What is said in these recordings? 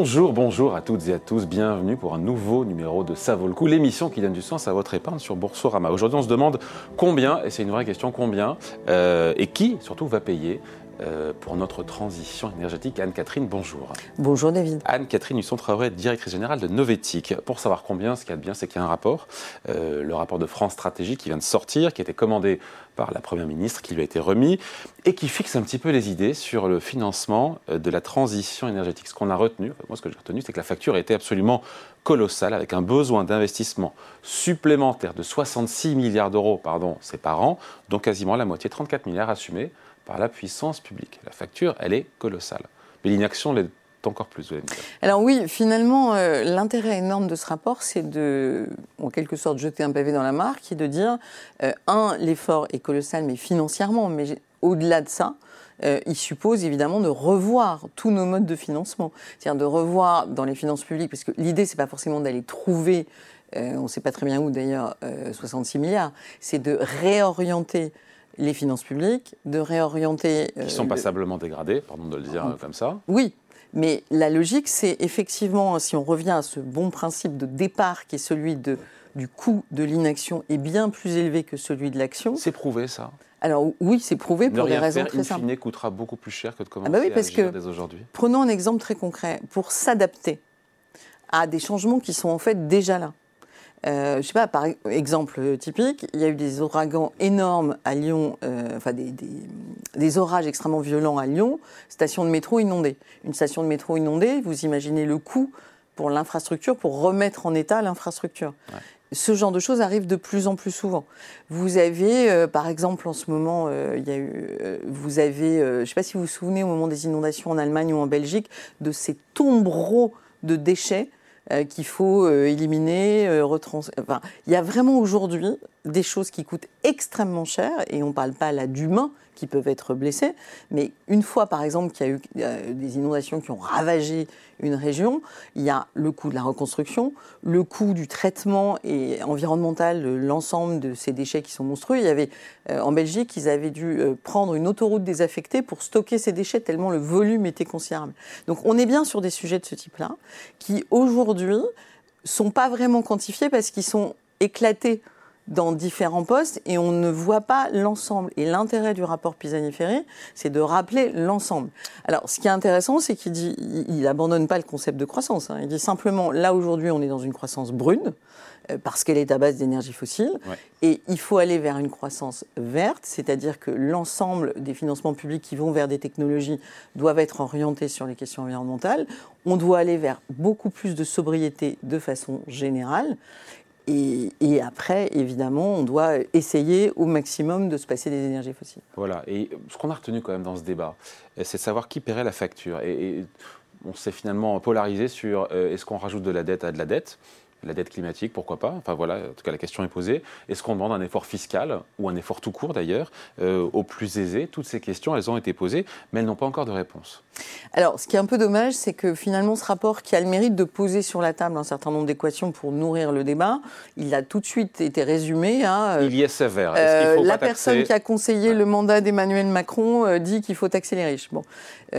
Bonjour, bonjour à toutes et à tous, bienvenue pour un nouveau numéro de Ça vaut le coup, l'émission qui donne du sens à votre épargne sur Boursorama. Aujourd'hui on se demande combien, et c'est une vraie question, combien, euh, et qui surtout va payer euh, pour notre transition énergétique. Anne-Catherine, bonjour. Bonjour David. Anne-Catherine Husson-Traoré, directrice générale de Novetic. Pour savoir combien, ce qu'il y a de bien, c'est qu'il y a un rapport, euh, le rapport de France Stratégie qui vient de sortir, qui a été commandé par la Première ministre, qui lui a été remis, et qui fixe un petit peu les idées sur le financement euh, de la transition énergétique. Ce qu'on a retenu, moi ce que j'ai retenu, c'est que la facture était absolument colossale, avec un besoin d'investissement supplémentaire de 66 milliards d'euros, pardon, c'est par an, donc quasiment la moitié, 34 milliards assumés par la puissance publique. La facture, elle est colossale. Mais l'inaction l'est encore plus, vous Alors oui, finalement, euh, l'intérêt énorme de ce rapport, c'est de, en quelque sorte, jeter un pavé dans la mare, est de dire, euh, un, l'effort est colossal, mais financièrement, mais au-delà de ça, euh, il suppose évidemment de revoir tous nos modes de financement. C'est-à-dire de revoir dans les finances publiques, parce que l'idée, c'est pas forcément d'aller trouver, on ne sait pas très bien où d'ailleurs, 66 milliards, c'est de réorienter les finances publiques, de réorienter. Qui sont passablement dégradées, pardon de le dire ah. comme ça. Oui, mais la logique, c'est effectivement, si on revient à ce bon principe de départ qui est celui de, du coût de l'inaction est bien plus élevé que celui de l'action. C'est prouvé ça alors oui, c'est prouvé pour des raisons très simples. Ne coûtera beaucoup plus cher que de commencer ah bah oui, parce à agir dès aujourd'hui. Prenons un exemple très concret. Pour s'adapter à des changements qui sont en fait déjà là. Euh, je sais pas, par exemple typique, il y a eu des ouragans énormes à Lyon, euh, enfin des, des, orages extrêmement violents à Lyon, station de métro inondée. Une station de métro inondée, vous imaginez le coût pour l'infrastructure, pour remettre en état l'infrastructure. Ce genre de choses arrive de plus en plus souvent. Vous avez, euh, par exemple, en ce moment, euh, il y a eu, vous avez, je ne sais pas si vous vous souvenez, au moment des inondations en Allemagne ou en Belgique, de ces tombereaux de déchets euh, qu'il faut euh, éliminer, euh, retrans... Enfin, il y a vraiment aujourd'hui des choses qui coûtent extrêmement cher, et on ne parle pas là d'humains qui peuvent être blessés, mais une fois par exemple qu'il y a eu des inondations qui ont ravagé une région, il y a le coût de la reconstruction, le coût du traitement et environnemental de l'ensemble de ces déchets qui sont monstrueux. Il y avait euh, en Belgique, ils avaient dû euh, prendre une autoroute désaffectée pour stocker ces déchets tellement le volume était considérable. Donc on est bien sur des sujets de ce type-là qui aujourd'hui sont pas vraiment quantifiés parce qu'ils sont éclatés dans différents postes et on ne voit pas l'ensemble. Et l'intérêt du rapport Pisani-Ferry, c'est de rappeler l'ensemble. Alors, ce qui est intéressant, c'est qu'il dit, il abandonne pas le concept de croissance. Hein. Il dit simplement, là aujourd'hui, on est dans une croissance brune euh, parce qu'elle est à base d'énergie fossile. Et il faut aller vers une croissance verte, c'est-à-dire que l'ensemble des financements publics qui vont vers des technologies doivent être orientés sur les questions environnementales. On doit aller vers beaucoup plus de sobriété de façon générale. Et, après, évidemment, on doit essayer au maximum de se passer des énergies fossiles. Voilà. Et ce qu'on a retenu quand même dans ce débat, c'est de savoir qui paierait la facture. Et, on s'est finalement polarisé sur euh, est-ce qu'on rajoute de la dette à de la dette? La dette climatique, pourquoi pas Enfin voilà, en tout cas la question est posée. Est-ce qu'on demande un effort fiscal, ou un effort tout court d'ailleurs, euh, aux plus aisés? Toutes ces questions, elles ont été posées, mais elles n'ont pas encore de réponse. Alors, ce qui est un peu dommage, c'est que finalement, ce rapport qui a le mérite de poser sur la table un certain nombre d'équations pour nourrir le débat, il a tout de suite été résumé à... Euh, il y est sévère. Euh, la personne qui a conseillé le mandat d'Emmanuel Macron dit qu'il faut taxer les riches. Bon,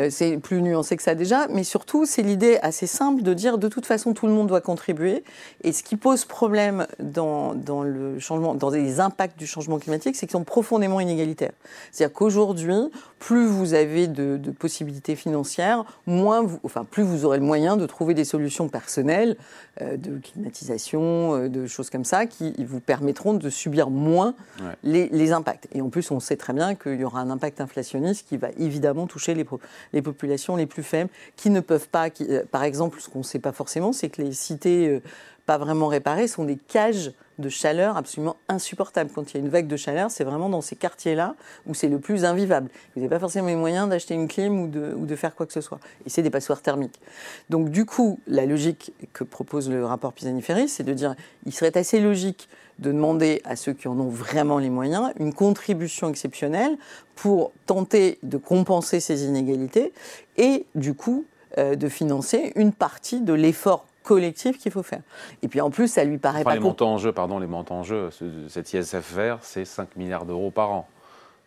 c'est plus nuancé que ça déjà, mais surtout, c'est l'idée assez simple de dire de toute façon, tout le monde doit contribuer et ce qui pose problème dans, le changement, dans les impacts du changement climatique, c'est qu'ils sont profondément inégalitaires. C'est-à-dire qu'aujourd'hui, plus vous avez de, possibilités financières, moins vous, enfin, plus vous aurez le moyen de trouver des solutions personnelles euh, de climatisation, euh, de choses comme ça, qui vous permettront de subir moins les, impacts. Et en plus, on sait très bien qu'il y aura un impact inflationniste qui va évidemment toucher les, les populations les plus faibles, qui ne peuvent pas, euh, par exemple, ce qu'on ne sait pas forcément, c'est que les cités pas vraiment réparées sont des cages de chaleur absolument insupportables. Quand il y a une vague de chaleur, c'est vraiment dans ces quartiers-là où c'est le plus invivable. Vous n'avez pas forcément les moyens d'acheter une clim ou de, ou de, faire quoi que ce soit. Et c'est des passoires thermiques. Donc du coup, la logique que propose le rapport Pisani-Ferry, c'est de dire il serait assez logique de demander à ceux qui en ont vraiment les moyens une contribution exceptionnelle pour tenter de compenser ces inégalités et du coup euh, de financer une partie de l'effort collectif qu'il faut faire. Et puis en plus, ça lui paraît pas... Les montants en jeu, pardon, les montants en jeu, cet ISF vert, c'est 5 milliards d'euros par an.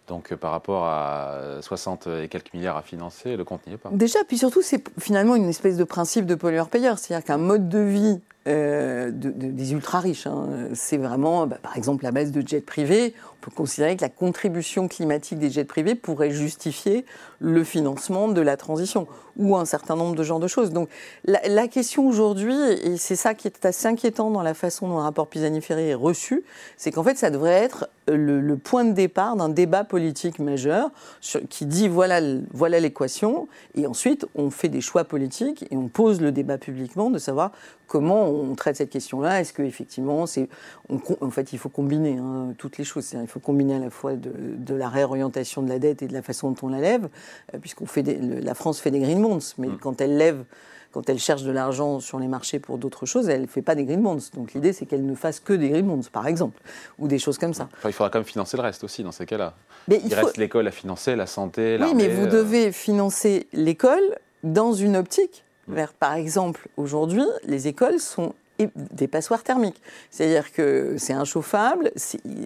Donc par rapport à 60 et quelques milliards à financer, le compte n'y est pas. Déjà, puis surtout, c'est finalement une espèce de principe de pollueur-payeur. C'est-à-dire qu'un mode de vie euh, des ultra riches. Hein. C'est vraiment, bah, par exemple, la baisse de jets privés. On peut considérer que la contribution climatique des jets privés pourrait justifier le financement de la transition ou un certain nombre de genres de choses. Donc la, question aujourd'hui, et c'est ça qui est assez inquiétant dans la façon dont le rapport Pisani-Ferry est reçu, c'est qu'en fait ça devrait être le, point de départ d'un débat politique majeur qui dit voilà, voilà l'équation, et ensuite on fait des choix politiques et on pose le débat publiquement de savoir comment on traite cette question-là. Est-ce qu'effectivement, c'est, en fait, il faut combiner hein, toutes les choses. Il faut combiner à la fois de, la réorientation de la dette et de la façon dont on la lève, euh, puisqu'on fait la France fait des green bonds, mais mm. quand elle lève quand elle cherche de l'argent sur les marchés pour d'autres choses, elle ne fait pas des green bonds. Donc l'idée, c'est qu'elle ne fasse que des green bonds, par exemple, ou des choses comme ça. il faudra quand même financer le reste aussi dans ces cas-là. il, reste l'école à financer, la santé, Oui, mais vous euh. devez financer l'école dans une optique vers, par exemple, aujourd'hui, les écoles sont des passoires thermiques. C'est-à-dire que c'est inchauffable.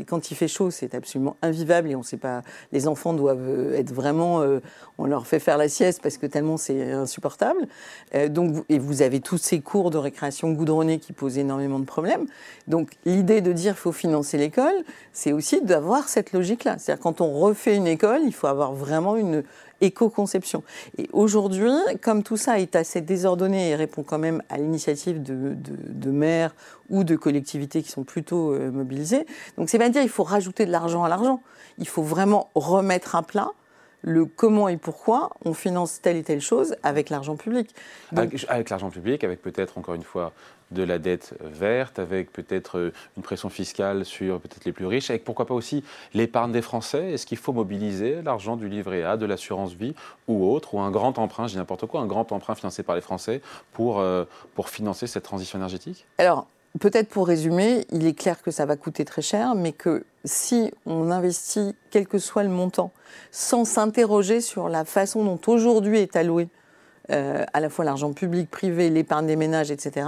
Quand il fait chaud, c'est absolument invivable et on sait pas. Les enfants doivent être vraiment. Euh, on leur fait faire la sieste parce que tellement c'est insupportable. Euh, donc, et vous avez tous ces cours de récréation goudronnés qui posent énormément de problèmes. Donc, l'idée de dire faut financer l'école, c'est aussi d'avoir cette logique-là. C'est-à-dire quand on refait une école, il faut avoir vraiment une éco-conception. Et aujourd'hui, comme tout ça est assez désordonné et répond quand même à l'initiative de, maires ou de collectivités qui sont plutôt euh, mobilisées, donc c'est bien dire il faut rajouter de l'argent à l'argent. Il faut vraiment remettre à plat le comment et pourquoi on finance telle et telle chose avec l'argent public. avec l'argent public, avec peut-être encore une fois de la dette verte, avec peut-être euh, une pression fiscale sur peut-être les plus riches, avec pourquoi pas aussi l'épargne des Français. Est-ce qu'il faut mobiliser l'argent du livret A, de l'assurance vie ou autre, ou un grand emprunt, je dis n'importe quoi, un grand emprunt financé par les Français pour, euh, pour financer cette transition énergétique? Alors, peut-être pour résumer, il est clair que ça va coûter très cher, mais que si on investit, quel que soit le montant, sans s'interroger sur la façon dont aujourd'hui est alloué euh, à la fois l'argent public, privé, l'épargne des ménages, etc.,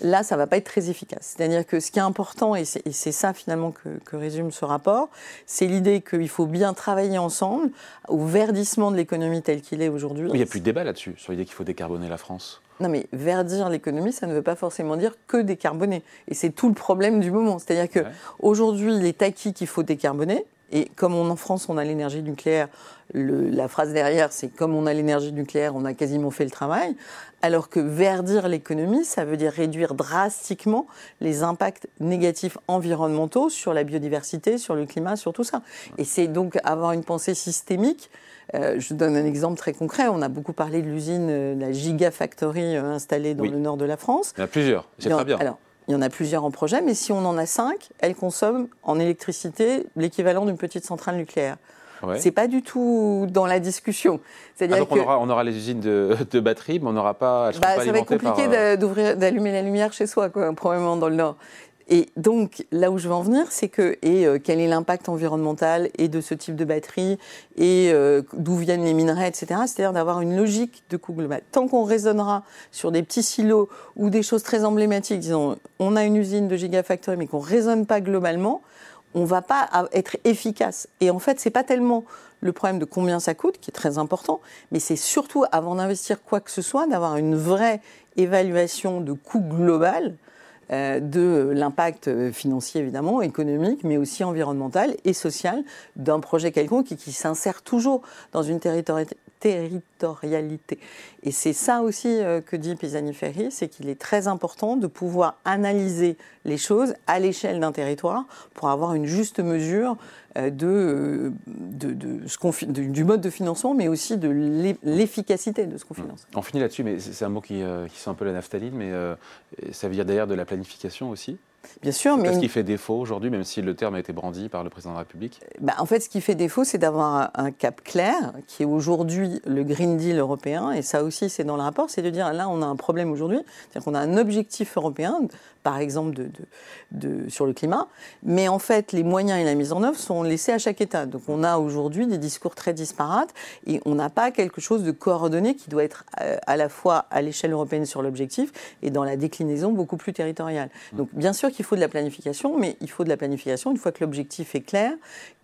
là, ça ne va pas être très efficace. C'est-à-dire que ce qui est important, et c'est ça finalement que, résume ce rapport, c'est l'idée qu'il faut bien travailler ensemble au verdissement de l'économie telle qu'il est aujourd'hui. Il n'y a plus de débat là-dessus, sur l'idée qu'il faut décarboner la France. Non, mais verdir l'économie, ça ne veut pas forcément dire que décarboner. Et c'est tout le problème du moment. C'est-à-dire qu'aujourd'hui, il est acquis qu'il faut décarboner. Et comme en France, on a l'énergie nucléaire, la phrase derrière, c'est comme on a l'énergie nucléaire, on a quasiment fait le travail. Alors que verdir l'économie, ça veut dire réduire drastiquement les impacts négatifs environnementaux sur la biodiversité, sur le climat, sur tout ça. Et c'est donc avoir une pensée systémique. Euh, je donne un exemple très concret. On a beaucoup parlé de l'usine, euh, la Gigafactory euh, installée dans le nord de la France. Il y en a plusieurs, c'est très bien. Alors, il y en a plusieurs en projet, mais si on en a cinq, elles consomment en électricité l'équivalent d'une petite centrale nucléaire. Ouais. C'est pas du tout dans la discussion. C'est-à-dire ah, donc on, aura, les usines de, batteries, mais on n'aura pas. Bah, ça va être compliqué d'allumer la lumière chez soi, quoi, probablement dans le Nord. Et donc, là où je veux en venir, c'est que, et euh, quel est l'impact environnemental et de ce type de batterie, et euh, d'où viennent les minerais, etc. C'est-à-dire d'avoir une logique de coût global. Tant qu'on raisonnera sur des petits silos ou des choses très emblématiques, disons, on a une usine de Gigafactory, mais qu'on ne raisonne pas globalement, on va pas être efficace. Et en fait, ce n'est pas tellement le problème de combien ça coûte, qui est très important, mais c'est surtout, avant d'investir quoi que ce soit, d'avoir une vraie évaluation de coût global de l'impact financier évidemment, économique, mais aussi environnemental et social d'un projet quelconque qui, qui s'insère toujours dans une territorialité. Et c'est ça aussi euh, que dit Pisani-Ferry, c'est qu'il est très important de pouvoir analyser les choses à l'échelle d'un territoire pour avoir une juste mesure euh, de, de, du mode de financement, mais aussi de l'efficacité de ce qu'on finance. On finit là-dessus, mais c'est un mot qui, euh, sent un peu la naphtaline, mais euh, ça veut dire d'ailleurs de la planification aussi Bien sûr, mais. ce qui fait défaut aujourd'hui, même si le terme a été brandi par le président de la République bah, En fait, ce qui fait défaut, c'est d'avoir un, cap clair, qui est aujourd'hui le Green Deal européen, et ça aussi, c'est dans le rapport, c'est de dire là, on a un problème aujourd'hui, c'est-à-dire qu'on a un objectif européen, par exemple, de, de, sur le climat, mais en fait, les moyens et la mise en œuvre sont laissés à chaque État. Donc, on a aujourd'hui des discours très disparates, et on n'a pas quelque chose de coordonné qui doit être euh, à la fois à l'échelle européenne sur l'objectif et dans la déclinaison beaucoup plus territoriale. Donc, bien sûr qu'il faut de la planification, mais il faut de la planification une fois que l'objectif est clair,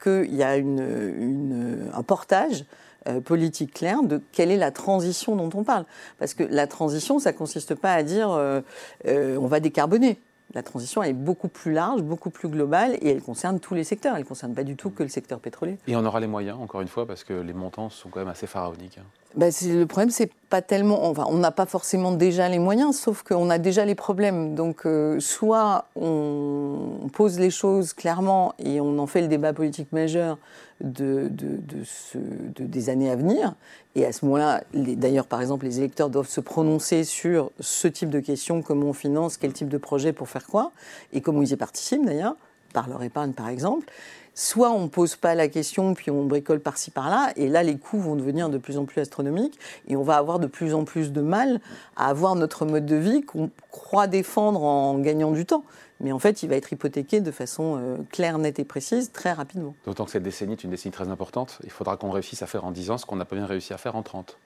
qu'il y a un portage euh, politique claire de quelle est la transition dont on parle. Parce que la transition, ça ne consiste pas à dire euh, euh, on va décarboner. La transition est beaucoup plus large, beaucoup plus globale et elle concerne tous les secteurs. Elle ne concerne pas du tout que le secteur pétrolier. Et on aura les moyens, encore une fois, parce que les montants sont quand même assez pharaoniques. Hein. Ben, le problème, c'est pas tellement. Enfin, on n'a pas forcément déjà les moyens, sauf qu'on a déjà les problèmes. Donc, euh, soit on pose les choses clairement et on en fait le débat politique majeur de, de, ce, des années à venir. Et à ce moment-là, d'ailleurs, par exemple, les électeurs doivent se prononcer sur ce type de questions comment on finance, quel type de projet pour faire quoi, et comment ils y participent d'ailleurs, par leur épargne par exemple soit on ne pose pas la question, puis on bricole par-ci par-là, et là les coûts vont devenir de plus en plus astronomiques, et on va avoir de plus en plus de mal à avoir notre mode de vie qu'on croit défendre en gagnant du temps. Mais en fait, il va être hypothéqué de façon euh, claire, nette et précise très rapidement. D'autant que cette décennie est une décennie très importante. Il faudra qu'on réussisse à faire en 10 ans ce qu'on n'a pas bien réussi à faire en 30.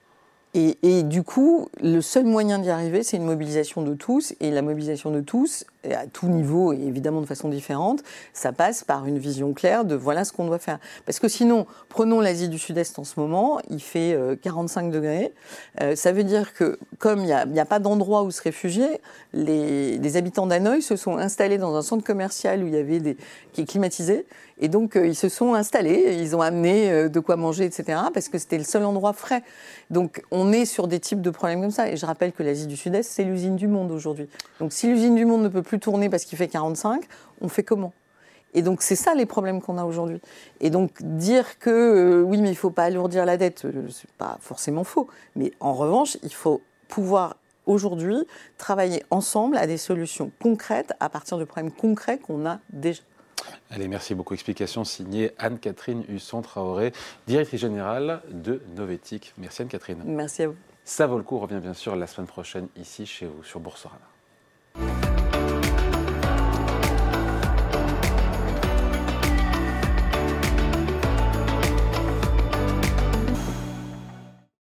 Et, du coup, le seul moyen d'y arriver, c'est une mobilisation de tous. Et la mobilisation de tous, à tout niveau et évidemment de façon différente, ça passe par une vision claire de voilà ce qu'on doit faire. Parce que sinon, prenons l'Asie du Sud-Est en ce moment, il fait 45 euh, degrés. Euh, ça veut dire que comme il n'y a, pas d'endroit où se réfugier, les, les habitants d'Hanoï se sont installés dans un centre commercial où il y avait des, qui est climatisé. Et donc, euh, ils se sont installés, ils ont amené euh, de quoi manger, etc., parce que c'était le seul endroit frais. Donc, on est sur des types de problèmes comme ça. Et je rappelle que l'Asie du Sud-Est, c'est l'usine du monde aujourd'hui. Donc, si l'usine du monde ne peut plus tourner parce qu'il fait 45, on fait comment? Et donc, c'est ça les problèmes qu'on a aujourd'hui. Et donc, dire que euh, oui, mais il faut pas alourdir la dette, ce n'est pas forcément faux. Mais en revanche, il faut pouvoir aujourd'hui travailler ensemble à des solutions concrètes à partir de problèmes concrets qu'on a déjà. Allez, merci beaucoup. Explication signée Anne-Catherine Husson-Traoré, directrice générale de Novetic. Merci Anne-Catherine. Merci à vous. Ça vaut le coup, on revient bien sûr la semaine prochaine ici chez vous sur Boursorama.